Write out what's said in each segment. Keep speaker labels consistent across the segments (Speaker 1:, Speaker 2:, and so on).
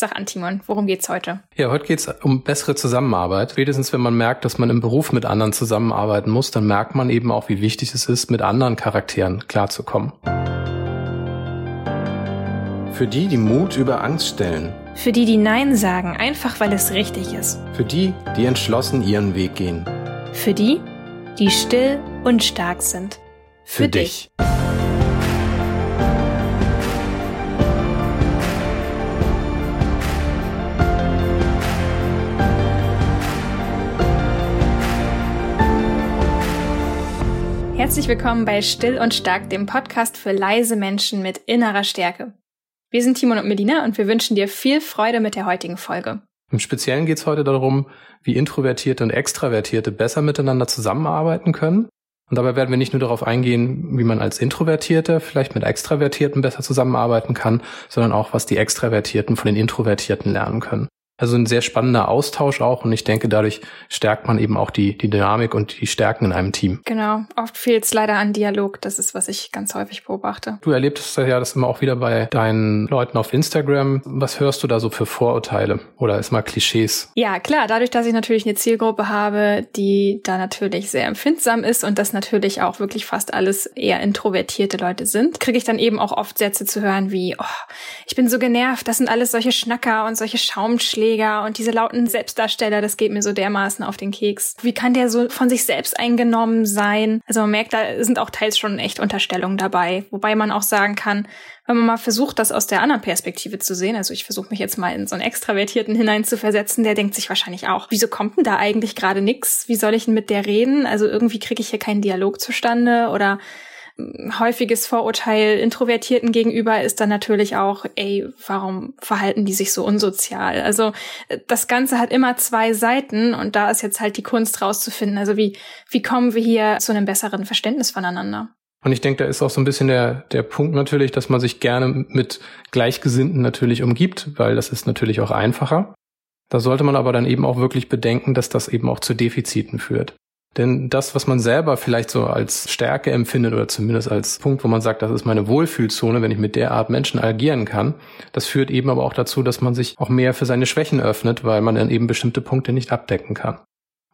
Speaker 1: Sag an, Timon, worum geht's heute?
Speaker 2: Ja, heute geht's um bessere Zusammenarbeit. Spätestens, wenn man merkt, dass man im Beruf mit anderen zusammenarbeiten muss, dann merkt man eben auch, wie wichtig es ist, mit anderen Charakteren klarzukommen.
Speaker 3: Für die, die Mut über Angst stellen.
Speaker 1: Für die, die Nein sagen, einfach weil es richtig ist.
Speaker 3: Für die, die entschlossen ihren Weg gehen.
Speaker 1: Für die, die still und stark sind.
Speaker 3: Für, Für dich. dich.
Speaker 1: Herzlich willkommen bei Still und Stark, dem Podcast für leise Menschen mit innerer Stärke. Wir sind Timon und Melina und wir wünschen dir viel Freude mit der heutigen Folge.
Speaker 2: Im Speziellen geht es heute darum, wie Introvertierte und Extravertierte besser miteinander zusammenarbeiten können. Und dabei werden wir nicht nur darauf eingehen, wie man als Introvertierte vielleicht mit Extravertierten besser zusammenarbeiten kann, sondern auch, was die Extravertierten von den Introvertierten lernen können. Also ein sehr spannender Austausch auch und ich denke, dadurch stärkt man eben auch die, die Dynamik und die Stärken in einem Team.
Speaker 1: Genau, oft fehlt es leider an Dialog, das ist, was ich ganz häufig beobachte.
Speaker 2: Du erlebst ja das immer auch wieder bei deinen Leuten auf Instagram. Was hörst du da so für Vorurteile oder ist mal Klischees?
Speaker 1: Ja, klar, dadurch, dass ich natürlich eine Zielgruppe habe, die da natürlich sehr empfindsam ist und das natürlich auch wirklich fast alles eher introvertierte Leute sind, kriege ich dann eben auch oft Sätze zu hören wie, oh, ich bin so genervt, das sind alles solche Schnacker und solche Schaumschläge Aufreger und diese lauten Selbstdarsteller, das geht mir so dermaßen auf den Keks. Wie kann der so von sich selbst eingenommen sein? Also man merkt, da sind auch teils schon echt Unterstellungen dabei, wobei man auch sagen kann, wenn man mal versucht, das aus der anderen Perspektive zu sehen, also ich versuche mich jetzt mal in so einen Extravertierten hineinzuversetzen, der denkt sich wahrscheinlich auch, wieso kommt denn da eigentlich gerade nix? Wie soll ich denn mit der reden? Also irgendwie kriege ich hier keinen Dialog zustande oder häufiges Vorurteil Introvertierten gegenüber ist dann natürlich auch, ey, warum verhalten die sich so unsozial? Also das Ganze hat immer zwei Seiten und da ist jetzt halt die Kunst rauszufinden. Also wie, wie kommen wir hier zu einem besseren Verständnis voneinander?
Speaker 2: Und ich denke, da ist auch so ein bisschen der, der Punkt natürlich, dass man sich gerne mit Gleichgesinnten natürlich umgibt, weil das ist natürlich auch einfacher. Da sollte man aber dann eben auch wirklich bedenken, dass das eben auch zu Defiziten führt. Denn das, was man selber vielleicht so als Stärke empfindet oder zumindest als Punkt, wo man sagt, das ist meine Wohlfühlzone, wenn ich mit der Art Menschen agieren kann, das führt eben aber auch dazu, dass man sich auch mehr für seine Schwächen öffnet, weil man dann eben bestimmte Punkte nicht abdecken kann.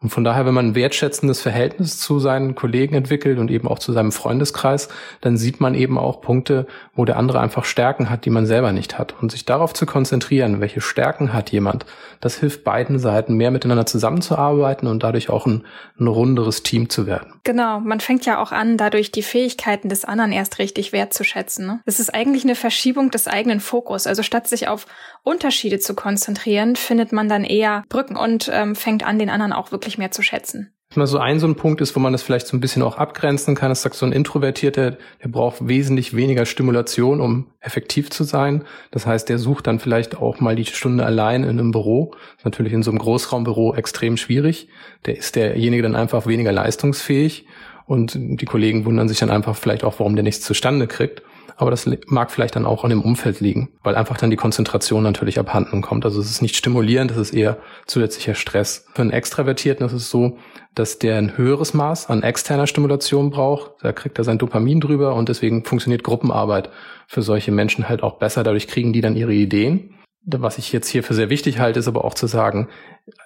Speaker 2: Und von daher, wenn man ein wertschätzendes Verhältnis zu seinen Kollegen entwickelt und eben auch zu seinem Freundeskreis, dann sieht man eben auch Punkte, wo der andere einfach Stärken hat, die man selber nicht hat. Und sich darauf zu konzentrieren, welche Stärken hat jemand, das hilft beiden Seiten mehr miteinander zusammenzuarbeiten und dadurch auch ein, ein runderes Team zu werden.
Speaker 1: Genau, man fängt ja auch an, dadurch die Fähigkeiten des anderen erst richtig wertzuschätzen. Ne? Das ist eigentlich eine Verschiebung des eigenen Fokus. Also statt sich auf Unterschiede zu konzentrieren, findet man dann eher Brücken und ähm, fängt an, den anderen auch wirklich mehr zu schätzen.
Speaker 2: Mal so ein so ein Punkt ist, wo man das vielleicht so ein bisschen auch abgrenzen kann. Das sagt so ein Introvertierter, der braucht wesentlich weniger Stimulation, um effektiv zu sein. Das heißt, der sucht dann vielleicht auch mal die Stunde allein in einem Büro. Natürlich in so einem Großraumbüro extrem schwierig. Der ist derjenige dann einfach weniger leistungsfähig. Und die Kollegen wundern sich dann einfach vielleicht auch, warum der nichts zustande kriegt aber das mag vielleicht dann auch an dem Umfeld liegen, weil einfach dann die Konzentration natürlich abhanden kommt. Also es ist nicht stimulierend, es ist eher zusätzlicher Stress. Für einen Extravertierten ist es so, dass der ein höheres Maß an externer Stimulation braucht. Da kriegt er sein Dopamin drüber und deswegen funktioniert Gruppenarbeit für solche Menschen halt auch besser. Dadurch kriegen die dann ihre Ideen was ich jetzt hier für sehr wichtig halte, ist aber auch zu sagen,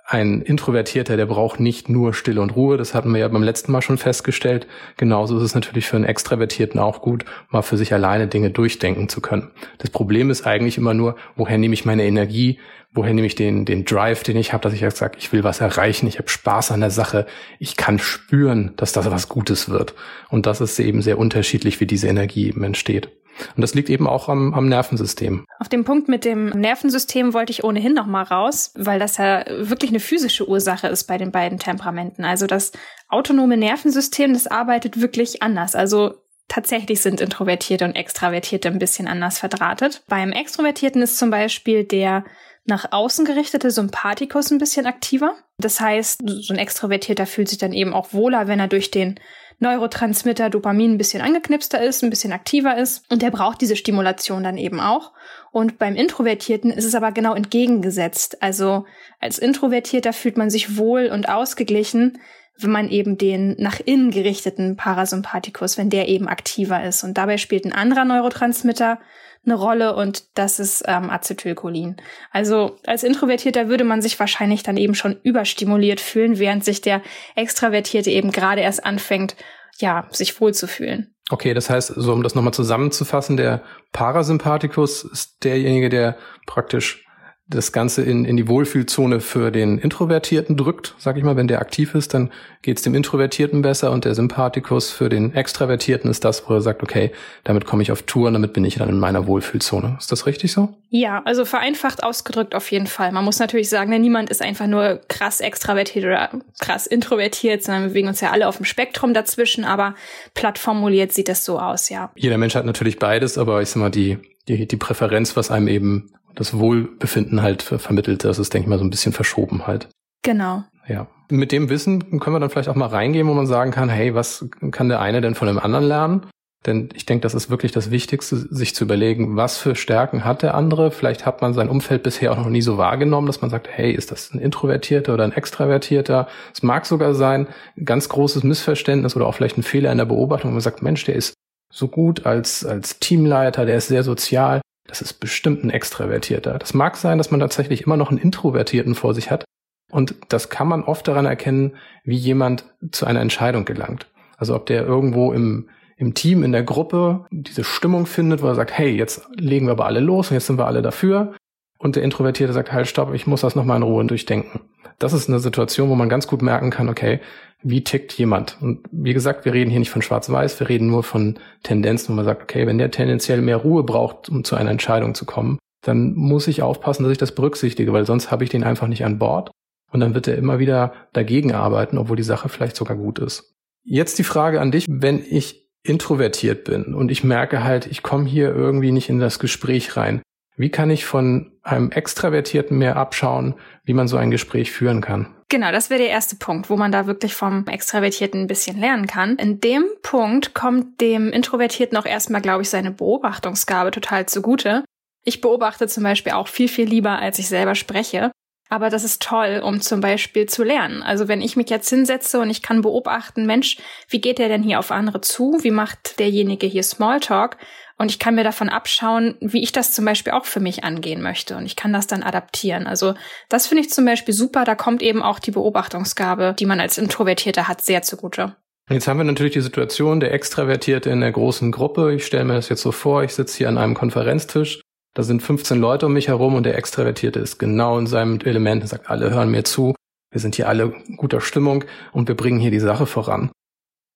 Speaker 2: ein Introvertierter, der braucht nicht nur Stille und Ruhe. Das hatten wir ja beim letzten Mal schon festgestellt. Genauso ist es natürlich für einen Extravertierten auch gut, mal für sich alleine Dinge durchdenken zu können. Das Problem ist eigentlich immer nur, woher nehme ich meine Energie? Woher nehme ich den, den Drive, den ich habe, dass ich jetzt sage, ich will was erreichen, ich habe Spaß an der Sache, ich kann spüren, dass das was Gutes wird. Und das ist eben sehr unterschiedlich, wie diese Energie eben entsteht. Und das liegt eben auch am, am Nervensystem.
Speaker 1: Auf dem Punkt mit dem Nervensystem wollte ich ohnehin noch mal raus, weil das ja wirklich eine physische Ursache ist bei den beiden Temperamenten. Also das autonome Nervensystem, das arbeitet wirklich anders. Also tatsächlich sind Introvertierte und Extravertierte ein bisschen anders verdrahtet. Beim Extrovertierten ist zum Beispiel der nach außen gerichtete Sympathikus ein bisschen aktiver. Das heißt, so ein Extrovertierter fühlt sich dann eben auch wohler, wenn er durch den Neurotransmitter Dopamin ein bisschen angeknipster ist, ein bisschen aktiver ist. Und der braucht diese Stimulation dann eben auch. Und beim Introvertierten ist es aber genau entgegengesetzt. Also als Introvertierter fühlt man sich wohl und ausgeglichen, wenn man eben den nach innen gerichteten Parasympathikus, wenn der eben aktiver ist. Und dabei spielt ein anderer Neurotransmitter eine Rolle und das ist ähm, Acetylcholin. Also als Introvertierter würde man sich wahrscheinlich dann eben schon überstimuliert fühlen, während sich der Extravertierte eben gerade erst anfängt, ja, sich wohlzufühlen.
Speaker 2: Okay, das heißt, so um das nochmal zusammenzufassen, der Parasympathikus ist derjenige, der praktisch das Ganze in, in die Wohlfühlzone für den Introvertierten drückt, sag ich mal, wenn der aktiv ist, dann geht's dem Introvertierten besser und der Sympathikus für den Extravertierten ist das, wo er sagt, okay, damit komme ich auf Tour und damit bin ich dann in meiner Wohlfühlzone. Ist das richtig so?
Speaker 1: Ja, also vereinfacht ausgedrückt auf jeden Fall. Man muss natürlich sagen, ne, niemand ist einfach nur krass extravertiert oder krass introvertiert, sondern wir bewegen uns ja alle auf dem Spektrum dazwischen, aber platt formuliert sieht das so aus, ja.
Speaker 2: Jeder Mensch hat natürlich beides, aber ich sag mal, die, die, die Präferenz, was einem eben das Wohlbefinden halt vermittelt. Das ist, denke ich mal, so ein bisschen verschoben halt.
Speaker 1: Genau.
Speaker 2: Ja. Mit dem Wissen können wir dann vielleicht auch mal reingehen, wo man sagen kann, hey, was kann der eine denn von dem anderen lernen? Denn ich denke, das ist wirklich das Wichtigste, sich zu überlegen, was für Stärken hat der andere. Vielleicht hat man sein Umfeld bisher auch noch nie so wahrgenommen, dass man sagt, hey, ist das ein Introvertierter oder ein Extravertierter? Es mag sogar sein, ein ganz großes Missverständnis oder auch vielleicht ein Fehler in der Beobachtung, wo man sagt, Mensch, der ist so gut als, als Teamleiter, der ist sehr sozial das ist bestimmt ein Extravertierter. Das mag sein, dass man tatsächlich immer noch einen Introvertierten vor sich hat. Und das kann man oft daran erkennen, wie jemand zu einer Entscheidung gelangt. Also ob der irgendwo im, im Team, in der Gruppe diese Stimmung findet, wo er sagt, hey, jetzt legen wir aber alle los und jetzt sind wir alle dafür. Und der Introvertierte sagt, halt, stopp, ich muss das nochmal in Ruhe durchdenken. Das ist eine Situation, wo man ganz gut merken kann, okay, wie tickt jemand? Und wie gesagt, wir reden hier nicht von Schwarz-Weiß, wir reden nur von Tendenzen, wo man sagt, okay, wenn der tendenziell mehr Ruhe braucht, um zu einer Entscheidung zu kommen, dann muss ich aufpassen, dass ich das berücksichtige, weil sonst habe ich den einfach nicht an Bord. Und dann wird er immer wieder dagegen arbeiten, obwohl die Sache vielleicht sogar gut ist. Jetzt die Frage an dich, wenn ich introvertiert bin und ich merke halt, ich komme hier irgendwie nicht in das Gespräch rein. Wie kann ich von einem Extravertierten mehr abschauen, wie man so ein Gespräch führen kann?
Speaker 1: Genau, das wäre der erste Punkt, wo man da wirklich vom Extravertierten ein bisschen lernen kann. In dem Punkt kommt dem Introvertierten auch erstmal, glaube ich, seine Beobachtungsgabe total zugute. Ich beobachte zum Beispiel auch viel, viel lieber, als ich selber spreche. Aber das ist toll, um zum Beispiel zu lernen. Also wenn ich mich jetzt hinsetze und ich kann beobachten, Mensch, wie geht der denn hier auf andere zu? Wie macht derjenige hier Smalltalk? Und ich kann mir davon abschauen, wie ich das zum Beispiel auch für mich angehen möchte. Und ich kann das dann adaptieren. Also das finde ich zum Beispiel super. Da kommt eben auch die Beobachtungsgabe, die man als Introvertierter hat, sehr zugute.
Speaker 2: Jetzt haben wir natürlich die Situation, der Extravertierte in der großen Gruppe. Ich stelle mir das jetzt so vor, ich sitze hier an einem Konferenztisch da sind 15 Leute um mich herum und der Extravertierte ist genau in seinem Element und sagt, alle hören mir zu, wir sind hier alle guter Stimmung und wir bringen hier die Sache voran.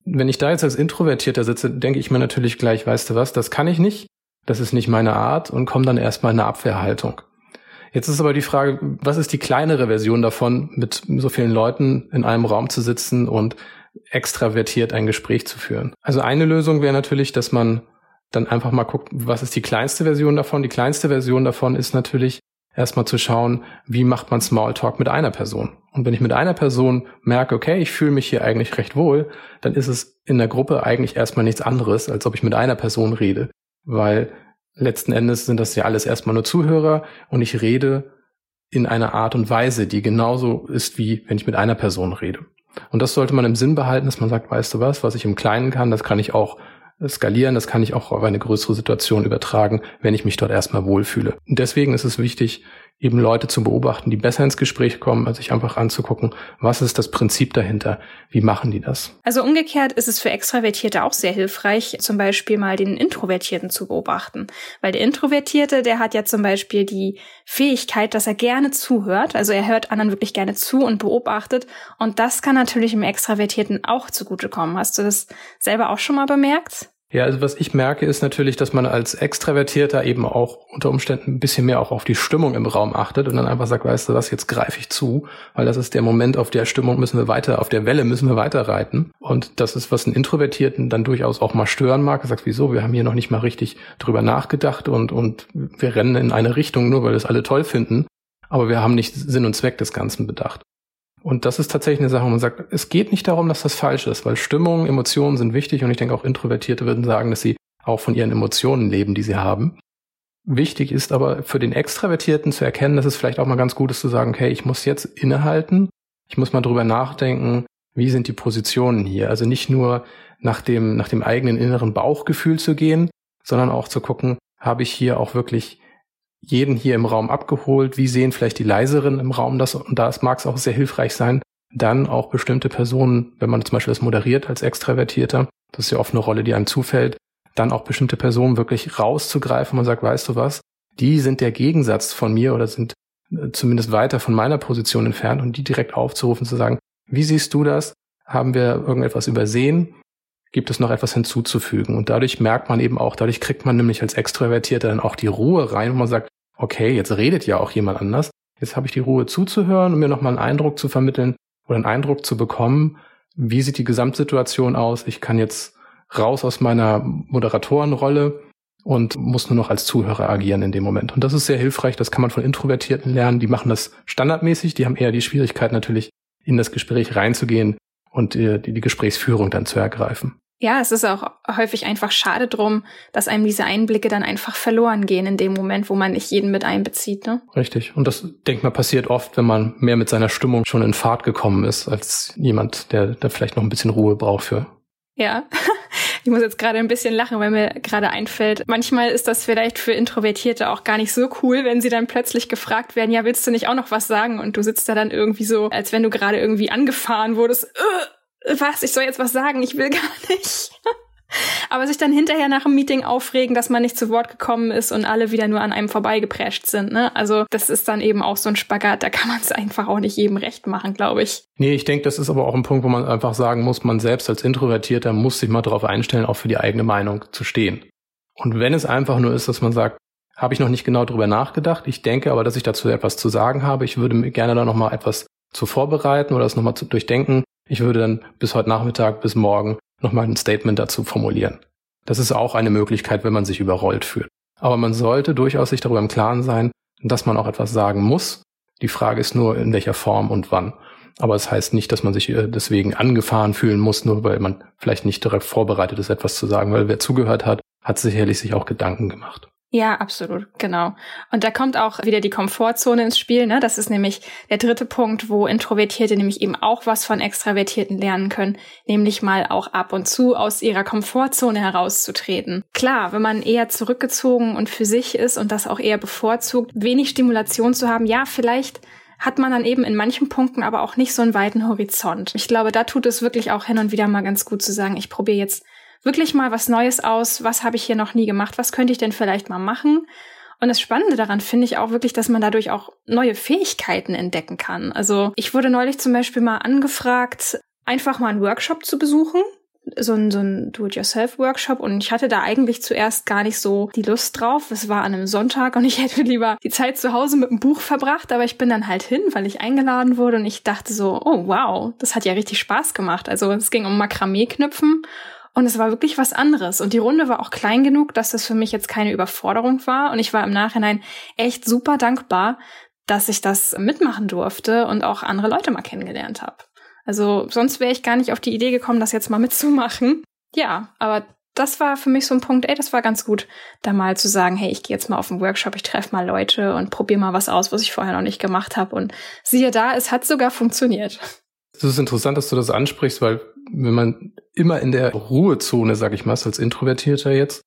Speaker 2: Wenn ich da jetzt als Introvertierter sitze, denke ich mir natürlich gleich, weißt du was, das kann ich nicht, das ist nicht meine Art und komme dann erstmal in eine Abwehrhaltung. Jetzt ist aber die Frage, was ist die kleinere Version davon, mit so vielen Leuten in einem Raum zu sitzen und extravertiert ein Gespräch zu führen? Also eine Lösung wäre natürlich, dass man dann einfach mal guckt, was ist die kleinste Version davon. Die kleinste Version davon ist natürlich erstmal zu schauen, wie macht man Smalltalk mit einer Person. Und wenn ich mit einer Person merke, okay, ich fühle mich hier eigentlich recht wohl, dann ist es in der Gruppe eigentlich erstmal nichts anderes, als ob ich mit einer Person rede. Weil letzten Endes sind das ja alles erstmal nur Zuhörer und ich rede in einer Art und Weise, die genauso ist, wie wenn ich mit einer Person rede. Und das sollte man im Sinn behalten, dass man sagt, weißt du was, was ich im Kleinen kann, das kann ich auch skalieren, das kann ich auch auf eine größere Situation übertragen, wenn ich mich dort erstmal wohlfühle. Und deswegen ist es wichtig, eben Leute zu beobachten, die besser ins Gespräch kommen, als sich einfach anzugucken, was ist das Prinzip dahinter, wie machen die das.
Speaker 1: Also umgekehrt ist es für Extravertierte auch sehr hilfreich, zum Beispiel mal den Introvertierten zu beobachten. Weil der Introvertierte, der hat ja zum Beispiel die Fähigkeit, dass er gerne zuhört, also er hört anderen wirklich gerne zu und beobachtet und das kann natürlich im Extravertierten auch zugutekommen. Hast du das selber auch schon mal bemerkt?
Speaker 2: Ja, also was ich merke, ist natürlich, dass man als Extravertierter eben auch unter Umständen ein bisschen mehr auch auf die Stimmung im Raum achtet und dann einfach sagt, weißt du was, jetzt greife ich zu, weil das ist der Moment, auf der Stimmung müssen wir weiter, auf der Welle müssen wir weiter reiten. Und das ist, was einen Introvertierten dann durchaus auch mal stören mag. Er sagt, wieso, wir haben hier noch nicht mal richtig drüber nachgedacht und, und wir rennen in eine Richtung, nur weil das alle toll finden. Aber wir haben nicht Sinn und Zweck des Ganzen bedacht. Und das ist tatsächlich eine Sache, wo man sagt, es geht nicht darum, dass das falsch ist, weil Stimmung, Emotionen sind wichtig und ich denke auch Introvertierte würden sagen, dass sie auch von ihren Emotionen leben, die sie haben. Wichtig ist aber für den Extravertierten zu erkennen, dass es vielleicht auch mal ganz gut ist zu sagen, okay, ich muss jetzt innehalten, ich muss mal drüber nachdenken, wie sind die Positionen hier? Also nicht nur nach dem, nach dem eigenen inneren Bauchgefühl zu gehen, sondern auch zu gucken, habe ich hier auch wirklich jeden hier im Raum abgeholt? Wie sehen vielleicht die leiseren im Raum das? Und da mag es auch sehr hilfreich sein, dann auch bestimmte Personen, wenn man zum Beispiel das moderiert als Extravertierter, das ist ja oft eine Rolle, die einem zufällt, dann auch bestimmte Personen wirklich rauszugreifen und sagt, weißt du was, die sind der Gegensatz von mir oder sind äh, zumindest weiter von meiner Position entfernt und die direkt aufzurufen, zu sagen, wie siehst du das? Haben wir irgendetwas übersehen? Gibt es noch etwas hinzuzufügen? Und dadurch merkt man eben auch, dadurch kriegt man nämlich als Extravertierter dann auch die Ruhe rein, wo man sagt, okay, jetzt redet ja auch jemand anders. Jetzt habe ich die Ruhe zuzuhören und mir nochmal einen Eindruck zu vermitteln oder einen Eindruck zu bekommen, wie sieht die Gesamtsituation aus? Ich kann jetzt raus aus meiner Moderatorenrolle und muss nur noch als Zuhörer agieren in dem Moment. Und das ist sehr hilfreich. Das kann man von Introvertierten lernen. Die machen das standardmäßig. Die haben eher die Schwierigkeit natürlich, in das Gespräch reinzugehen und äh, die, die Gesprächsführung dann zu ergreifen.
Speaker 1: Ja, es ist auch häufig einfach schade drum, dass einem diese Einblicke dann einfach verloren gehen in dem Moment, wo man nicht jeden mit einbezieht. Ne?
Speaker 2: Richtig. Und das, denke mal, passiert oft, wenn man mehr mit seiner Stimmung schon in Fahrt gekommen ist, als jemand, der, der vielleicht noch ein bisschen Ruhe braucht für.
Speaker 1: Ja, ich muss jetzt gerade ein bisschen lachen, weil mir gerade einfällt, manchmal ist das vielleicht für Introvertierte auch gar nicht so cool, wenn sie dann plötzlich gefragt werden, ja, willst du nicht auch noch was sagen? Und du sitzt da dann irgendwie so, als wenn du gerade irgendwie angefahren wurdest. Äh, was, ich soll jetzt was sagen, ich will gar nicht. Aber sich dann hinterher nach dem Meeting aufregen, dass man nicht zu Wort gekommen ist und alle wieder nur an einem vorbeigeprescht sind. Ne? Also das ist dann eben auch so ein Spagat, da kann man es einfach auch nicht jedem recht machen, glaube ich.
Speaker 2: Nee, ich denke, das ist aber auch ein Punkt, wo man einfach sagen muss, man selbst als Introvertierter muss sich mal darauf einstellen, auch für die eigene Meinung zu stehen. Und wenn es einfach nur ist, dass man sagt, habe ich noch nicht genau darüber nachgedacht, ich denke aber, dass ich dazu etwas zu sagen habe, ich würde mir gerne da nochmal etwas zu vorbereiten oder das nochmal zu durchdenken, ich würde dann bis heute Nachmittag, bis morgen nochmal ein Statement dazu formulieren. Das ist auch eine Möglichkeit, wenn man sich überrollt fühlt. Aber man sollte durchaus sich darüber im Klaren sein, dass man auch etwas sagen muss. Die Frage ist nur, in welcher Form und wann. Aber es das heißt nicht, dass man sich äh, deswegen angefahren fühlen muss, nur weil man vielleicht nicht direkt vorbereitet ist, etwas zu sagen, weil wer zugehört hat, hat sicherlich sich auch Gedanken gemacht.
Speaker 1: Ja, absolut, genau. Und da kommt auch wieder die Komfortzone ins Spiel. Ne? Das ist nämlich der dritte Punkt, wo Introvertierte nämlich eben auch was von Extravertierten lernen können, nämlich mal auch ab und zu aus ihrer Komfortzone herauszutreten. Klar, wenn man eher zurückgezogen und für sich ist und das auch eher bevorzugt, wenig Stimulation zu haben, ja, vielleicht hat man dann eben in manchen Punkten aber auch nicht so einen weiten Horizont. Ich glaube, da tut es wirklich auch hin und wieder mal ganz gut zu sagen, ich probiere jetzt wirklich mal was Neues aus. Was habe ich hier noch nie gemacht? Was könnte ich denn vielleicht mal machen? Und das Spannende daran finde ich auch wirklich, dass man dadurch auch neue Fähigkeiten entdecken kann. Also ich wurde neulich zum Beispiel mal angefragt, einfach mal einen Workshop zu besuchen. So ein, so ein Do-it-yourself-Workshop und ich hatte da eigentlich zuerst gar nicht so die Lust drauf. Es war an einem Sonntag und ich hätte lieber die Zeit zu Hause mit einem Buch verbracht, aber ich bin dann halt hin, weil ich eingeladen wurde und ich dachte so, oh wow, das hat ja richtig Spaß gemacht. Also es ging um Makramee-Knüpfen und es war wirklich was anderes. Und die Runde war auch klein genug, dass das für mich jetzt keine Überforderung war. Und ich war im Nachhinein echt super dankbar, dass ich das mitmachen durfte und auch andere Leute mal kennengelernt habe. Also sonst wäre ich gar nicht auf die Idee gekommen, das jetzt mal mitzumachen. Ja, aber das war für mich so ein Punkt, ey, das war ganz gut, da mal zu sagen, hey, ich gehe jetzt mal auf einen Workshop, ich treffe mal Leute und probiere mal was aus, was ich vorher noch nicht gemacht habe. Und siehe da, es hat sogar funktioniert.
Speaker 2: Es ist interessant, dass du das ansprichst, weil wenn man immer in der Ruhezone, sag ich mal, als Introvertierter jetzt,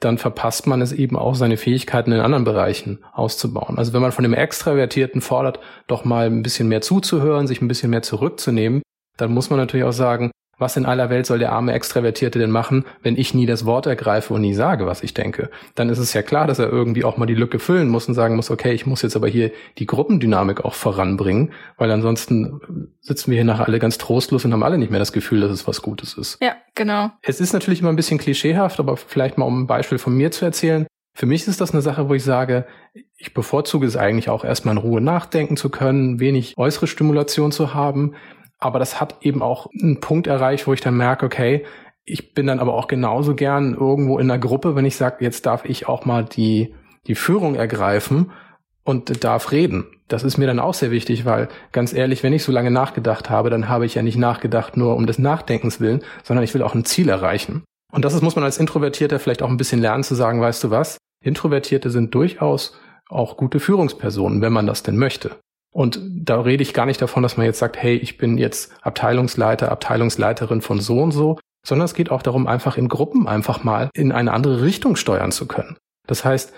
Speaker 2: dann verpasst man es eben auch, seine Fähigkeiten in anderen Bereichen auszubauen. Also wenn man von dem Extravertierten fordert, doch mal ein bisschen mehr zuzuhören, sich ein bisschen mehr zurückzunehmen, dann muss man natürlich auch sagen, was in aller Welt soll der arme Extravertierte denn machen, wenn ich nie das Wort ergreife und nie sage, was ich denke? Dann ist es ja klar, dass er irgendwie auch mal die Lücke füllen muss und sagen muss, okay, ich muss jetzt aber hier die Gruppendynamik auch voranbringen, weil ansonsten sitzen wir hier nachher alle ganz trostlos und haben alle nicht mehr das Gefühl, dass es was Gutes ist.
Speaker 1: Ja, genau.
Speaker 2: Es ist natürlich immer ein bisschen klischeehaft, aber vielleicht mal um ein Beispiel von mir zu erzählen. Für mich ist das eine Sache, wo ich sage, ich bevorzuge es eigentlich auch erstmal in Ruhe nachdenken zu können, wenig äußere Stimulation zu haben. Aber das hat eben auch einen Punkt erreicht, wo ich dann merke, okay, ich bin dann aber auch genauso gern irgendwo in der Gruppe, wenn ich sage, jetzt darf ich auch mal die, die Führung ergreifen und darf reden. Das ist mir dann auch sehr wichtig, weil ganz ehrlich, wenn ich so lange nachgedacht habe, dann habe ich ja nicht nachgedacht nur um des Nachdenkens willen, sondern ich will auch ein Ziel erreichen. Und das ist, muss man als Introvertierter vielleicht auch ein bisschen lernen zu sagen, weißt du was? Introvertierte sind durchaus auch gute Führungspersonen, wenn man das denn möchte. Und da rede ich gar nicht davon, dass man jetzt sagt, hey, ich bin jetzt Abteilungsleiter, Abteilungsleiterin von so und so, sondern es geht auch darum, einfach in Gruppen einfach mal in eine andere Richtung steuern zu können. Das heißt,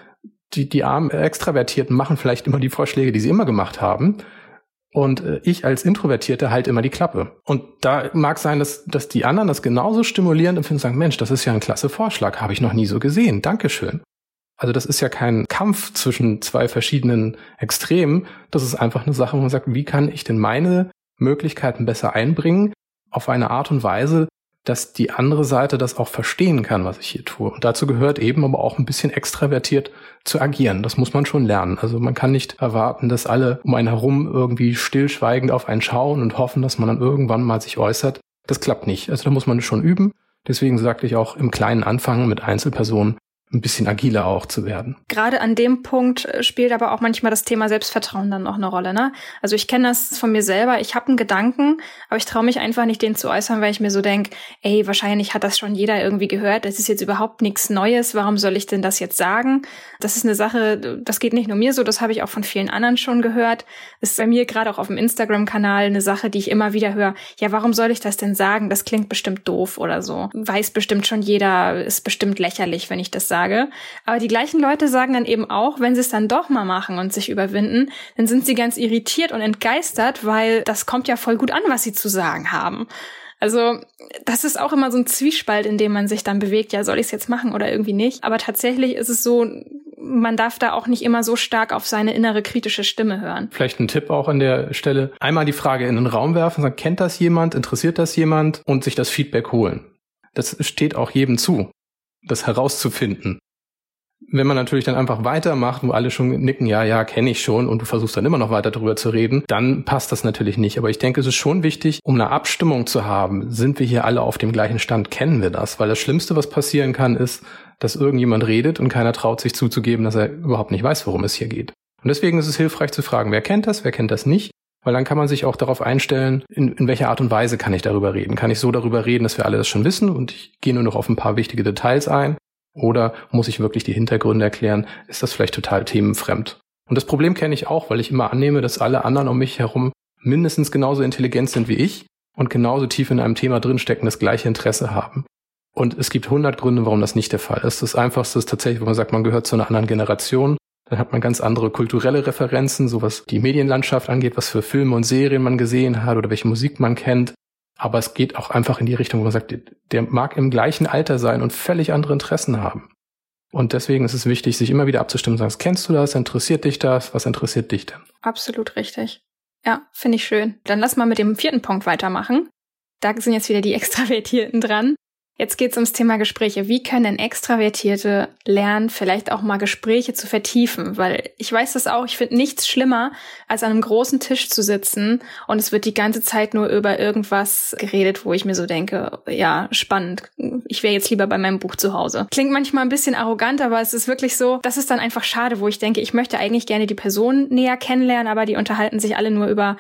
Speaker 2: die, die armen Extravertierten machen vielleicht immer die Vorschläge, die sie immer gemacht haben. Und äh, ich als Introvertierte halt immer die Klappe. Und da mag sein, dass, dass die anderen das genauso stimulierend empfinden und sagen, Mensch, das ist ja ein klasse Vorschlag, habe ich noch nie so gesehen. Dankeschön. Also das ist ja kein Kampf zwischen zwei verschiedenen Extremen. Das ist einfach eine Sache, wo man sagt, wie kann ich denn meine Möglichkeiten besser einbringen auf eine Art und Weise, dass die andere Seite das auch verstehen kann, was ich hier tue. Und dazu gehört eben aber auch ein bisschen extravertiert zu agieren. Das muss man schon lernen. Also man kann nicht erwarten, dass alle um einen herum irgendwie stillschweigend auf einen schauen und hoffen, dass man dann irgendwann mal sich äußert. Das klappt nicht. Also da muss man schon üben. Deswegen sagte ich auch im kleinen Anfangen mit Einzelpersonen, ein bisschen agiler auch zu werden.
Speaker 1: Gerade an dem Punkt äh, spielt aber auch manchmal das Thema Selbstvertrauen dann noch eine Rolle. Ne? Also ich kenne das von mir selber. Ich habe einen Gedanken, aber ich traue mich einfach nicht, den zu äußern, weil ich mir so denk, ey, wahrscheinlich hat das schon jeder irgendwie gehört. Das ist jetzt überhaupt nichts Neues. Warum soll ich denn das jetzt sagen? Das ist eine Sache, das geht nicht nur mir so, das habe ich auch von vielen anderen schon gehört. Das ist bei mir gerade auch auf dem Instagram-Kanal eine Sache, die ich immer wieder höre. Ja, warum soll ich das denn sagen? Das klingt bestimmt doof oder so. Weiß bestimmt schon jeder, ist bestimmt lächerlich, wenn ich das sage sage. Aber die gleichen Leute sagen dann eben auch, wenn sie es dann doch mal machen und sich überwinden, dann sind sie ganz irritiert und entgeistert, weil das kommt ja voll gut an, was sie zu sagen haben. Also das ist auch immer so ein Zwiespalt, in dem man sich dann bewegt, ja, soll ich es jetzt machen oder irgendwie nicht. Aber tatsächlich ist es so, man darf da auch nicht immer so stark auf seine innere kritische Stimme hören.
Speaker 2: Vielleicht ein Tipp auch an der Stelle. Einmal die Frage in den Raum werfen, sagen, kennt das jemand, interessiert das jemand und sich das Feedback holen. Das steht auch jedem zu das herauszufinden. Wenn man natürlich dann einfach weitermacht, wo alle schon nicken, ja, ja, kenne ich schon, und du versuchst dann immer noch weiter darüber zu reden, dann passt das natürlich nicht. Aber ich denke, es ist schon wichtig, um eine Abstimmung zu haben, sind wir hier alle auf dem gleichen Stand, kennen wir das? Weil das Schlimmste, was passieren kann, ist, dass irgendjemand redet und keiner traut sich zuzugeben, dass er überhaupt nicht weiß, worum es hier geht. Und deswegen ist es hilfreich zu fragen, wer kennt das, wer kennt das nicht? Weil dann kann man sich auch darauf einstellen, in, in welcher Art und Weise kann ich darüber reden. Kann ich so darüber reden, dass wir alle das schon wissen und ich gehe nur noch auf ein paar wichtige Details ein? Oder muss ich wirklich die Hintergründe erklären? Ist das vielleicht total themenfremd? Und das Problem kenne ich auch, weil ich immer annehme, dass alle anderen um mich herum mindestens genauso intelligent sind wie ich und genauso tief in einem Thema drinstecken, das gleiche Interesse haben. Und es gibt hundert Gründe, warum das nicht der Fall ist. Das Einfachste ist tatsächlich, wo man sagt, man gehört zu einer anderen Generation. Dann hat man ganz andere kulturelle Referenzen, so was die Medienlandschaft angeht, was für Filme und Serien man gesehen hat oder welche Musik man kennt. Aber es geht auch einfach in die Richtung, wo man sagt, der mag im gleichen Alter sein und völlig andere Interessen haben. Und deswegen ist es wichtig, sich immer wieder abzustimmen, sagen, kennst du das, interessiert dich das, was interessiert dich denn?
Speaker 1: Absolut richtig. Ja, finde ich schön. Dann lass mal mit dem vierten Punkt weitermachen. Da sind jetzt wieder die Extravertierten dran. Jetzt geht es ums Thema Gespräche. Wie können Extravertierte lernen, vielleicht auch mal Gespräche zu vertiefen? Weil ich weiß das auch, ich finde nichts schlimmer, als an einem großen Tisch zu sitzen und es wird die ganze Zeit nur über irgendwas geredet, wo ich mir so denke, ja, spannend. Ich wäre jetzt lieber bei meinem Buch zu Hause. Klingt manchmal ein bisschen arrogant, aber es ist wirklich so, das ist dann einfach schade, wo ich denke, ich möchte eigentlich gerne die Person näher kennenlernen, aber die unterhalten sich alle nur über,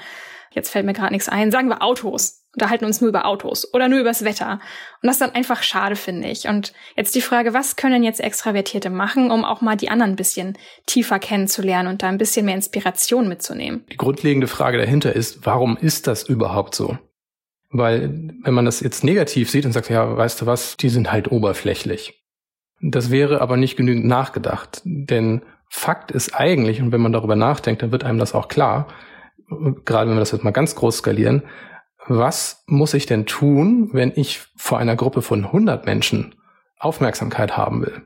Speaker 1: jetzt fällt mir gerade nichts ein, sagen wir Autos unterhalten uns nur über Autos oder nur übers Wetter. Und das ist dann einfach schade, finde ich. Und jetzt die Frage, was können jetzt Extravertierte machen, um auch mal die anderen ein bisschen tiefer kennenzulernen und da ein bisschen mehr Inspiration mitzunehmen?
Speaker 2: Die grundlegende Frage dahinter ist, warum ist das überhaupt so? Weil wenn man das jetzt negativ sieht und sagt, ja, weißt du was, die sind halt oberflächlich. Das wäre aber nicht genügend nachgedacht. Denn Fakt ist eigentlich, und wenn man darüber nachdenkt, dann wird einem das auch klar, gerade wenn wir das jetzt mal ganz groß skalieren, was muss ich denn tun, wenn ich vor einer Gruppe von 100 Menschen Aufmerksamkeit haben will?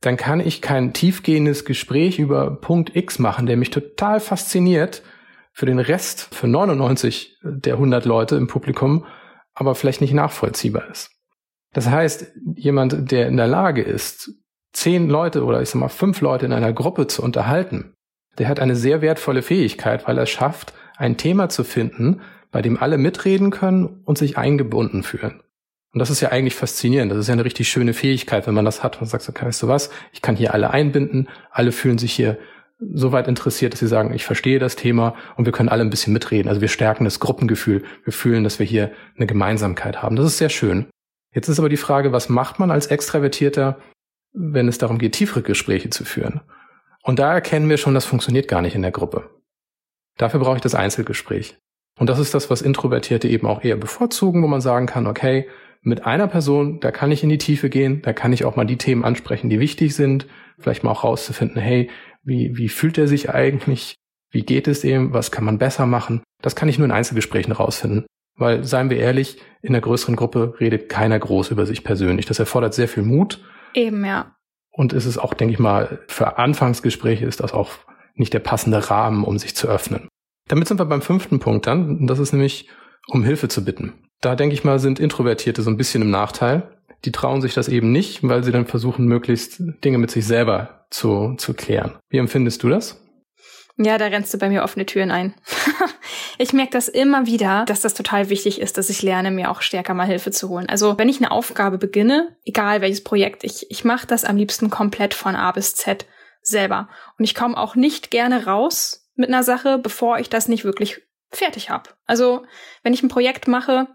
Speaker 2: Dann kann ich kein tiefgehendes Gespräch über Punkt X machen, der mich total fasziniert für den Rest, für 99 der 100 Leute im Publikum, aber vielleicht nicht nachvollziehbar ist. Das heißt, jemand, der in der Lage ist, zehn Leute oder ich sag mal fünf Leute in einer Gruppe zu unterhalten, der hat eine sehr wertvolle Fähigkeit, weil er schafft, ein Thema zu finden, bei dem alle mitreden können und sich eingebunden fühlen. Und das ist ja eigentlich faszinierend. Das ist ja eine richtig schöne Fähigkeit, wenn man das hat und sagt, okay, weißt du was, ich kann hier alle einbinden, alle fühlen sich hier so weit interessiert, dass sie sagen, ich verstehe das Thema und wir können alle ein bisschen mitreden. Also wir stärken das Gruppengefühl. Wir fühlen, dass wir hier eine Gemeinsamkeit haben. Das ist sehr schön. Jetzt ist aber die Frage, was macht man als Extravertierter, wenn es darum geht, tiefere Gespräche zu führen? Und da erkennen wir schon, das funktioniert gar nicht in der Gruppe. Dafür brauche ich das Einzelgespräch. Und das ist das, was Introvertierte eben auch eher bevorzugen, wo man sagen kann, okay, mit einer Person, da kann ich in die Tiefe gehen, da kann ich auch mal die Themen ansprechen, die wichtig sind, vielleicht mal auch rauszufinden, hey, wie, wie fühlt er sich eigentlich? Wie geht es ihm? Was kann man besser machen? Das kann ich nur in Einzelgesprächen rausfinden. Weil, seien wir ehrlich, in der größeren Gruppe redet keiner groß über sich persönlich. Das erfordert sehr viel Mut.
Speaker 1: Eben, ja.
Speaker 2: Und es ist auch, denke ich mal, für Anfangsgespräche ist das auch nicht der passende Rahmen, um sich zu öffnen. Damit sind wir beim fünften Punkt dann. Das ist nämlich, um Hilfe zu bitten. Da denke ich mal, sind Introvertierte so ein bisschen im Nachteil. Die trauen sich das eben nicht, weil sie dann versuchen, möglichst Dinge mit sich selber zu, zu klären. Wie empfindest du das?
Speaker 1: Ja, da rennst du bei mir offene Türen ein. ich merke das immer wieder, dass das total wichtig ist, dass ich lerne, mir auch stärker mal Hilfe zu holen. Also wenn ich eine Aufgabe beginne, egal welches Projekt, ich, ich mache das am liebsten komplett von A bis Z selber. Und ich komme auch nicht gerne raus mit einer Sache, bevor ich das nicht wirklich fertig habe. Also wenn ich ein Projekt mache,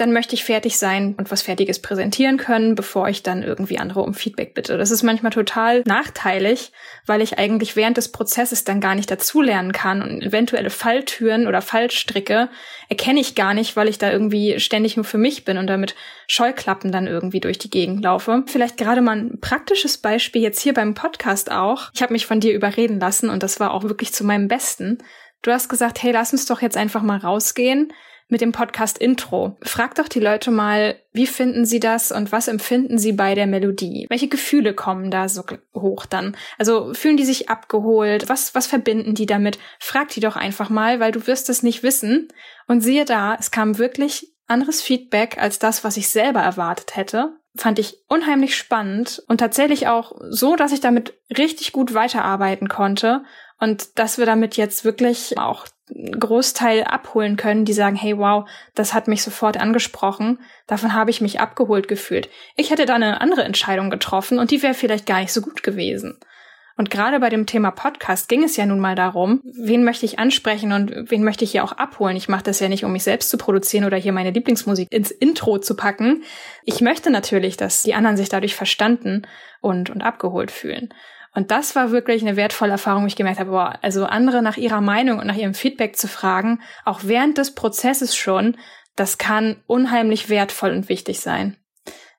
Speaker 1: dann möchte ich fertig sein und was Fertiges präsentieren können, bevor ich dann irgendwie andere um Feedback bitte. Das ist manchmal total nachteilig, weil ich eigentlich während des Prozesses dann gar nicht dazulernen kann und eventuelle Falltüren oder Fallstricke erkenne ich gar nicht, weil ich da irgendwie ständig nur für mich bin und damit Scheuklappen dann irgendwie durch die Gegend laufe. Vielleicht gerade mal ein praktisches Beispiel jetzt hier beim Podcast auch. Ich habe mich von dir überreden lassen und das war auch wirklich zu meinem Besten. Du hast gesagt, hey, lass uns doch jetzt einfach mal rausgehen mit dem Podcast Intro. Frag doch die Leute mal, wie finden sie das und was empfinden sie bei der Melodie? Welche Gefühle kommen da so hoch dann? Also fühlen die sich abgeholt? Was, was verbinden die damit? Frag die doch einfach mal, weil du wirst es nicht wissen. Und siehe da, es kam wirklich anderes Feedback als das, was ich selber erwartet hätte. Fand ich unheimlich spannend und tatsächlich auch so, dass ich damit richtig gut weiterarbeiten konnte und dass wir damit jetzt wirklich auch Großteil abholen können, die sagen, hey, wow, das hat mich sofort angesprochen, davon habe ich mich abgeholt gefühlt. Ich hätte da eine andere Entscheidung getroffen und die wäre vielleicht gar nicht so gut gewesen. Und gerade bei dem Thema Podcast ging es ja nun mal darum, wen möchte ich ansprechen und wen möchte ich hier auch abholen. Ich mache das ja nicht, um mich selbst zu produzieren oder hier meine Lieblingsmusik ins Intro zu packen. Ich möchte natürlich, dass die anderen sich dadurch verstanden und, und abgeholt fühlen. Und das war wirklich eine wertvolle Erfahrung, wo ich gemerkt habe, boah, also andere nach ihrer Meinung und nach ihrem Feedback zu fragen, auch während des Prozesses schon, das kann unheimlich wertvoll und wichtig sein.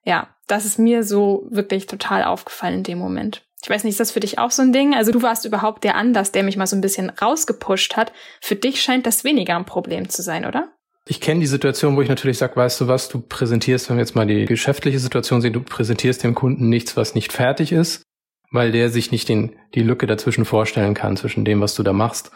Speaker 1: Ja, das ist mir so wirklich total aufgefallen in dem Moment. Ich weiß nicht, ist das für dich auch so ein Ding? Also du warst überhaupt der Anlass, der mich mal so ein bisschen rausgepusht hat. Für dich scheint das weniger ein Problem zu sein, oder?
Speaker 2: Ich kenne die Situation, wo ich natürlich sage, weißt du was, du präsentierst, wenn wir jetzt mal die geschäftliche Situation sehen, du präsentierst dem Kunden nichts, was nicht fertig ist weil der sich nicht den, die Lücke dazwischen vorstellen kann, zwischen dem, was du da machst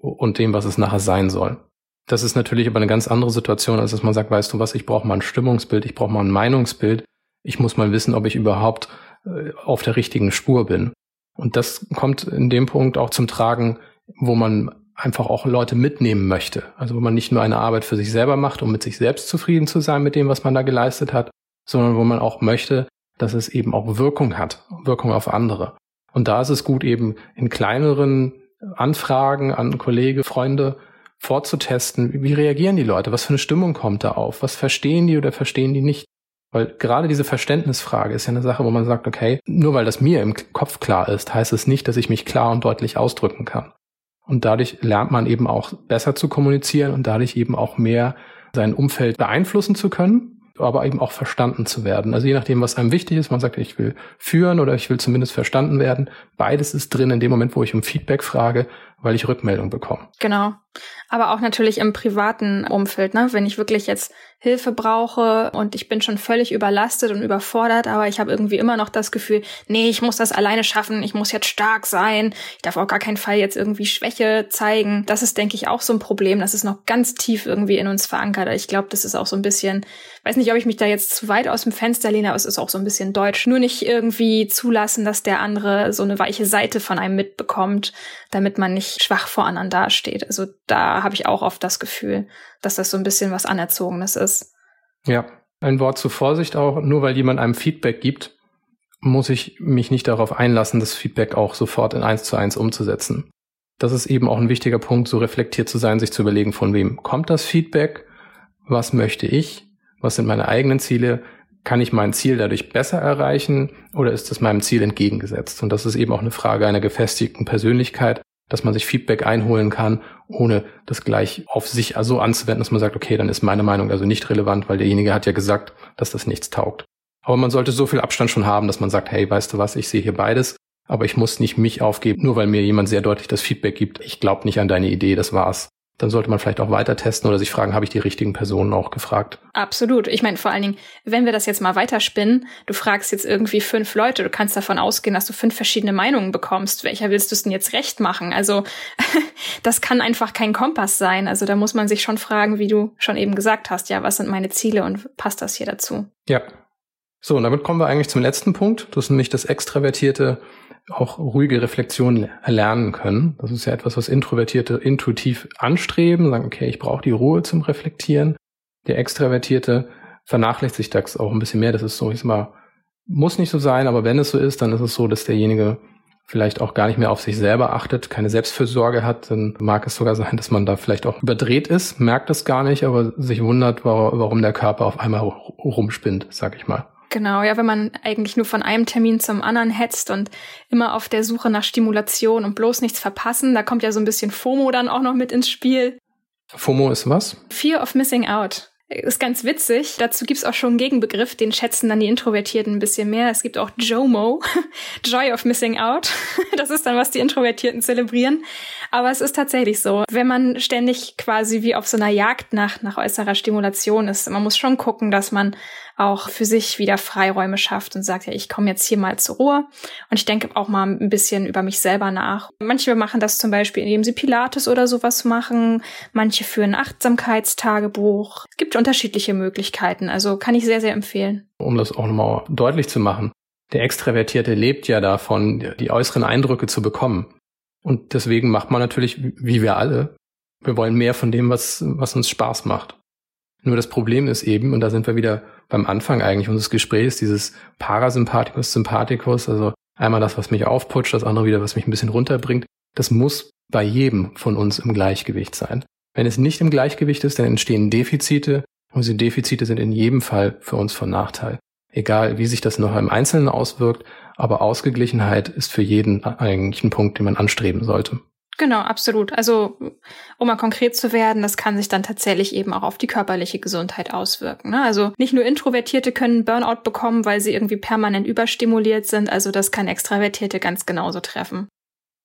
Speaker 2: und dem, was es nachher sein soll. Das ist natürlich aber eine ganz andere Situation, als dass man sagt, weißt du was, ich brauche mal ein Stimmungsbild, ich brauche mal ein Meinungsbild, ich muss mal wissen, ob ich überhaupt äh, auf der richtigen Spur bin. Und das kommt in dem Punkt auch zum Tragen, wo man einfach auch Leute mitnehmen möchte. Also wo man nicht nur eine Arbeit für sich selber macht, um mit sich selbst zufrieden zu sein mit dem, was man da geleistet hat, sondern wo man auch möchte, dass es eben auch Wirkung hat, Wirkung auf andere. Und da ist es gut, eben in kleineren Anfragen an Kollege, Freunde vorzutesten, wie reagieren die Leute, was für eine Stimmung kommt da auf, was verstehen die oder verstehen die nicht. Weil gerade diese Verständnisfrage ist ja eine Sache, wo man sagt, okay, nur weil das mir im Kopf klar ist, heißt es nicht, dass ich mich klar und deutlich ausdrücken kann. Und dadurch lernt man eben auch besser zu kommunizieren und dadurch eben auch mehr sein Umfeld beeinflussen zu können aber eben auch verstanden zu werden. Also je nachdem, was einem wichtig ist, man sagt, ich will führen oder ich will zumindest verstanden werden. Beides ist drin in dem Moment, wo ich um Feedback frage, weil ich Rückmeldung bekomme.
Speaker 1: Genau. Aber auch natürlich im privaten Umfeld, ne? Wenn ich wirklich jetzt Hilfe brauche und ich bin schon völlig überlastet und überfordert, aber ich habe irgendwie immer noch das Gefühl, nee, ich muss das alleine schaffen, ich muss jetzt stark sein, ich darf auch gar keinen Fall jetzt irgendwie Schwäche zeigen. Das ist, denke ich, auch so ein Problem. Das ist noch ganz tief irgendwie in uns verankert. Ich glaube, das ist auch so ein bisschen, weiß nicht, ob ich mich da jetzt zu weit aus dem Fenster lehne, aber es ist auch so ein bisschen deutsch. Nur nicht irgendwie zulassen, dass der andere so eine weiche Seite von einem mitbekommt, damit man nicht schwach vor anderen dasteht. Also da habe ich auch oft das Gefühl, dass das so ein bisschen was Anerzogenes ist.
Speaker 2: Ja, ein Wort zur Vorsicht auch. Nur weil jemand einem Feedback gibt, muss ich mich nicht darauf einlassen, das Feedback auch sofort in eins zu eins umzusetzen. Das ist eben auch ein wichtiger Punkt, so reflektiert zu sein, sich zu überlegen, von wem kommt das Feedback, was möchte ich, was sind meine eigenen Ziele, kann ich mein Ziel dadurch besser erreichen oder ist es meinem Ziel entgegengesetzt? Und das ist eben auch eine Frage einer gefestigten Persönlichkeit, dass man sich Feedback einholen kann, ohne das gleich auf sich also anzuwenden, dass man sagt, okay, dann ist meine Meinung also nicht relevant, weil derjenige hat ja gesagt, dass das nichts taugt. Aber man sollte so viel Abstand schon haben, dass man sagt, hey, weißt du was, ich sehe hier beides Aber ich muss nicht mich aufgeben, nur weil mir jemand sehr deutlich das Feedback gibt. Ich glaube nicht an deine Idee, das war's dann sollte man vielleicht auch weiter testen oder sich fragen, habe ich die richtigen Personen auch gefragt?
Speaker 1: Absolut. Ich meine, vor allen Dingen, wenn wir das jetzt mal weiterspinnen, du fragst jetzt irgendwie fünf Leute, du kannst davon ausgehen, dass du fünf verschiedene Meinungen bekommst. Welcher willst du es denn jetzt recht machen? Also, das kann einfach kein Kompass sein. Also, da muss man sich schon fragen, wie du schon eben gesagt hast, ja, was sind meine Ziele und passt das hier dazu?
Speaker 2: Ja. So, und damit kommen wir eigentlich zum letzten Punkt. Das ist nämlich das extravertierte auch ruhige Reflexion erlernen können. Das ist ja etwas, was Introvertierte intuitiv anstreben, sagen, okay, ich brauche die Ruhe zum Reflektieren. Der Extravertierte vernachlässigt das auch ein bisschen mehr. Das ist so, ich sag mal, muss nicht so sein, aber wenn es so ist, dann ist es so, dass derjenige vielleicht auch gar nicht mehr auf sich selber achtet, keine Selbstfürsorge hat, dann mag es sogar sein, dass man da vielleicht auch überdreht ist, merkt es gar nicht, aber sich wundert, warum der Körper auf einmal rumspinnt, sag ich mal.
Speaker 1: Genau, ja, wenn man eigentlich nur von einem Termin zum anderen hetzt und immer auf der Suche nach Stimulation und bloß nichts verpassen, da kommt ja so ein bisschen FOMO dann auch noch mit ins Spiel.
Speaker 2: FOMO ist was?
Speaker 1: Fear of Missing Out. Ist ganz witzig. Dazu gibt's auch schon einen Gegenbegriff, den schätzen dann die Introvertierten ein bisschen mehr. Es gibt auch JOMO, Joy of Missing Out. Das ist dann, was die Introvertierten zelebrieren. Aber es ist tatsächlich so. Wenn man ständig quasi wie auf so einer Jagd nach, nach äußerer Stimulation ist, man muss schon gucken, dass man auch für sich wieder Freiräume schafft und sagt, ja, ich komme jetzt hier mal zur Ruhe und ich denke auch mal ein bisschen über mich selber nach. Manche machen das zum Beispiel, indem sie Pilates oder sowas machen, manche führen Achtsamkeitstagebuch. Es gibt unterschiedliche Möglichkeiten, also kann ich sehr, sehr empfehlen.
Speaker 2: Um das auch nochmal deutlich zu machen, der Extravertierte lebt ja davon, die äußeren Eindrücke zu bekommen. Und deswegen macht man natürlich, wie wir alle, wir wollen mehr von dem, was, was uns Spaß macht. Nur das Problem ist eben, und da sind wir wieder beim Anfang eigentlich unseres Gesprächs, dieses Parasympathikus, Sympathikus, also einmal das, was mich aufputscht, das andere wieder, was mich ein bisschen runterbringt, das muss bei jedem von uns im Gleichgewicht sein. Wenn es nicht im Gleichgewicht ist, dann entstehen Defizite und diese Defizite sind in jedem Fall für uns von Nachteil. Egal, wie sich das noch im Einzelnen auswirkt, aber Ausgeglichenheit ist für jeden eigentlich ein Punkt, den man anstreben sollte.
Speaker 1: Genau, absolut. Also, um mal konkret zu werden, das kann sich dann tatsächlich eben auch auf die körperliche Gesundheit auswirken. Ne? Also nicht nur Introvertierte können Burnout bekommen, weil sie irgendwie permanent überstimuliert sind. Also das kann Extravertierte ganz genauso treffen.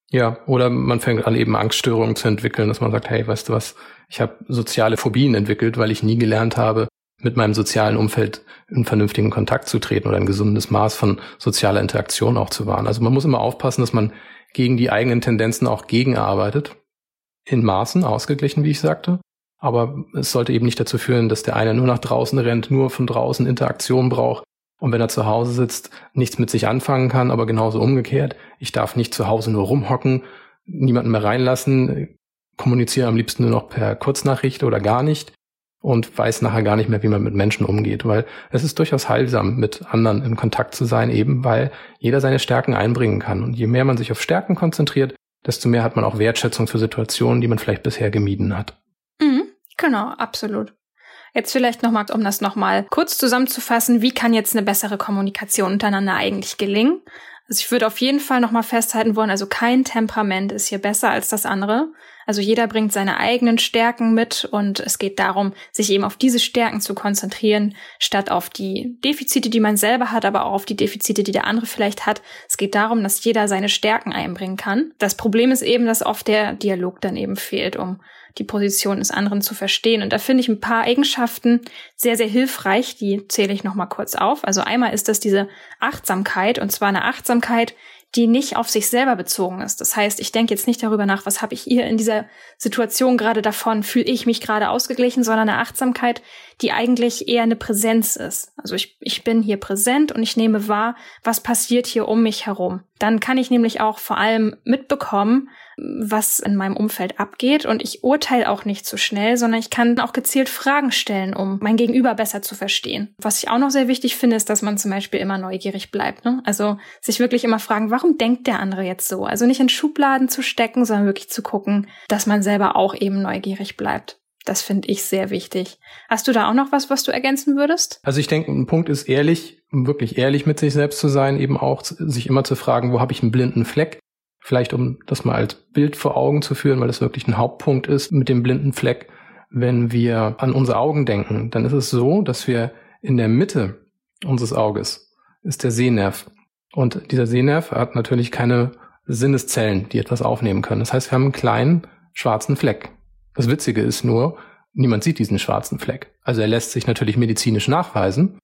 Speaker 2: Ja, oder man fängt an, eben Angststörungen zu entwickeln, dass man sagt, hey, weißt du was, ich habe soziale Phobien entwickelt, weil ich nie gelernt habe, mit meinem sozialen Umfeld in vernünftigen Kontakt zu treten oder ein gesundes Maß von sozialer Interaktion auch zu wahren. Also man muss immer aufpassen, dass man gegen die eigenen Tendenzen auch gegenarbeitet. In Maßen, ausgeglichen, wie ich sagte. Aber es sollte eben nicht dazu führen, dass der eine nur nach draußen rennt, nur von draußen Interaktion braucht und wenn er zu Hause sitzt, nichts mit sich anfangen kann, aber genauso umgekehrt. Ich darf nicht zu Hause nur rumhocken, niemanden mehr reinlassen, kommuniziere am liebsten nur noch per Kurznachricht oder gar nicht und weiß nachher gar nicht mehr, wie man mit Menschen umgeht, weil es ist durchaus heilsam, mit anderen in Kontakt zu sein, eben weil jeder seine Stärken einbringen kann. Und je mehr man sich auf Stärken konzentriert, desto mehr hat man auch Wertschätzung für Situationen, die man vielleicht bisher gemieden hat.
Speaker 1: Mhm, genau, absolut. Jetzt vielleicht nochmal, um das nochmal kurz zusammenzufassen, wie kann jetzt eine bessere Kommunikation untereinander eigentlich gelingen? Also ich würde auf jeden Fall nochmal festhalten wollen, also kein Temperament ist hier besser als das andere. Also jeder bringt seine eigenen Stärken mit und es geht darum, sich eben auf diese Stärken zu konzentrieren, statt auf die Defizite, die man selber hat, aber auch auf die Defizite, die der andere vielleicht hat. Es geht darum, dass jeder seine Stärken einbringen kann. Das Problem ist eben, dass oft der Dialog dann eben fehlt, um die Position des anderen zu verstehen. Und da finde ich ein paar Eigenschaften sehr, sehr hilfreich. Die zähle ich nochmal kurz auf. Also einmal ist das diese Achtsamkeit und zwar eine Achtsamkeit, die nicht auf sich selber bezogen ist. Das heißt, ich denke jetzt nicht darüber nach, was habe ich hier in dieser Situation gerade davon, fühle ich mich gerade ausgeglichen, sondern eine Achtsamkeit, die eigentlich eher eine Präsenz ist. Also ich, ich bin hier präsent und ich nehme wahr, was passiert hier um mich herum. Dann kann ich nämlich auch vor allem mitbekommen, was in meinem Umfeld abgeht und ich urteile auch nicht so schnell, sondern ich kann auch gezielt Fragen stellen, um mein Gegenüber besser zu verstehen. Was ich auch noch sehr wichtig finde, ist, dass man zum Beispiel immer neugierig bleibt. Ne? Also sich wirklich immer fragen, warum denkt der andere jetzt so? Also nicht in Schubladen zu stecken, sondern wirklich zu gucken, dass man selber auch eben neugierig bleibt. Das finde ich sehr wichtig. Hast du da auch noch was, was du ergänzen würdest?
Speaker 2: Also ich denke, ein Punkt ist ehrlich, wirklich ehrlich mit sich selbst zu sein, eben auch sich immer zu fragen, wo habe ich einen blinden Fleck? Vielleicht um das mal als Bild vor Augen zu führen, weil das wirklich ein Hauptpunkt ist mit dem blinden Fleck. Wenn wir an unsere Augen denken, dann ist es so, dass wir in der Mitte unseres Auges ist der Sehnerv. Und dieser Sehnerv hat natürlich keine Sinneszellen, die etwas aufnehmen können. Das heißt, wir haben einen kleinen schwarzen Fleck. Das Witzige ist nur, niemand sieht diesen schwarzen Fleck. Also er lässt sich natürlich medizinisch nachweisen,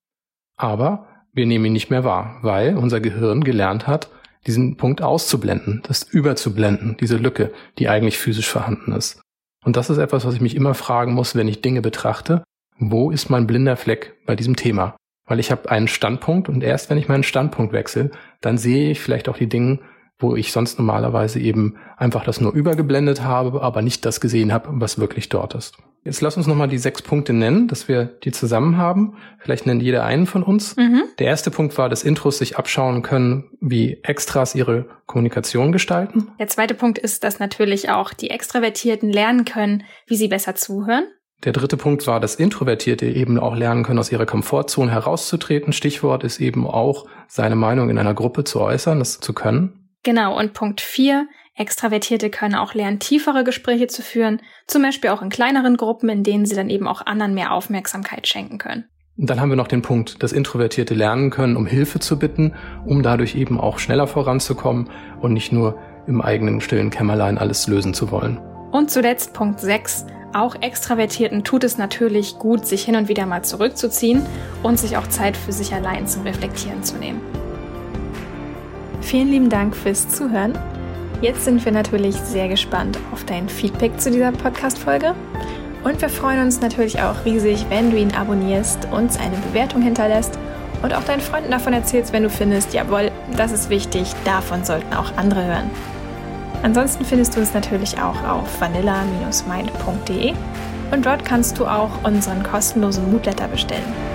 Speaker 2: aber wir nehmen ihn nicht mehr wahr, weil unser Gehirn gelernt hat, diesen Punkt auszublenden, das überzublenden, diese Lücke, die eigentlich physisch vorhanden ist. Und das ist etwas, was ich mich immer fragen muss, wenn ich Dinge betrachte. Wo ist mein blinder Fleck bei diesem Thema? Weil ich habe einen Standpunkt und erst wenn ich meinen Standpunkt wechsle, dann sehe ich vielleicht auch die Dinge, wo ich sonst normalerweise eben einfach das nur übergeblendet habe, aber nicht das gesehen habe, was wirklich dort ist. Jetzt lass uns nochmal die sechs Punkte nennen, dass wir die zusammen haben. Vielleicht nennt jeder einen von uns. Mhm. Der erste Punkt war, dass Intros sich abschauen können, wie Extras ihre Kommunikation gestalten.
Speaker 1: Der zweite Punkt ist, dass natürlich auch die Extravertierten lernen können, wie sie besser zuhören.
Speaker 2: Der dritte Punkt war, dass Introvertierte eben auch lernen können, aus ihrer Komfortzone herauszutreten. Stichwort ist eben auch, seine Meinung in einer Gruppe zu äußern, das zu können.
Speaker 1: Genau, und Punkt 4, Extravertierte können auch lernen, tiefere Gespräche zu führen, zum Beispiel auch in kleineren Gruppen, in denen sie dann eben auch anderen mehr Aufmerksamkeit schenken können.
Speaker 2: Und dann haben wir noch den Punkt, dass Introvertierte lernen können, um Hilfe zu bitten, um dadurch eben auch schneller voranzukommen und nicht nur im eigenen stillen Kämmerlein alles lösen zu wollen.
Speaker 1: Und zuletzt Punkt 6. Auch Extravertierten tut es natürlich gut, sich hin und wieder mal zurückzuziehen und sich auch Zeit für sich allein zum Reflektieren zu nehmen. Vielen lieben Dank fürs Zuhören. Jetzt sind wir natürlich sehr gespannt auf dein Feedback zu dieser Podcast-Folge. Und wir freuen uns natürlich auch riesig, wenn du ihn abonnierst, uns eine Bewertung hinterlässt und auch deinen Freunden davon erzählst, wenn du findest, jawohl, das ist wichtig, davon sollten auch andere hören. Ansonsten findest du uns natürlich auch auf vanilla-mind.de und dort kannst du auch unseren kostenlosen Moodletter bestellen.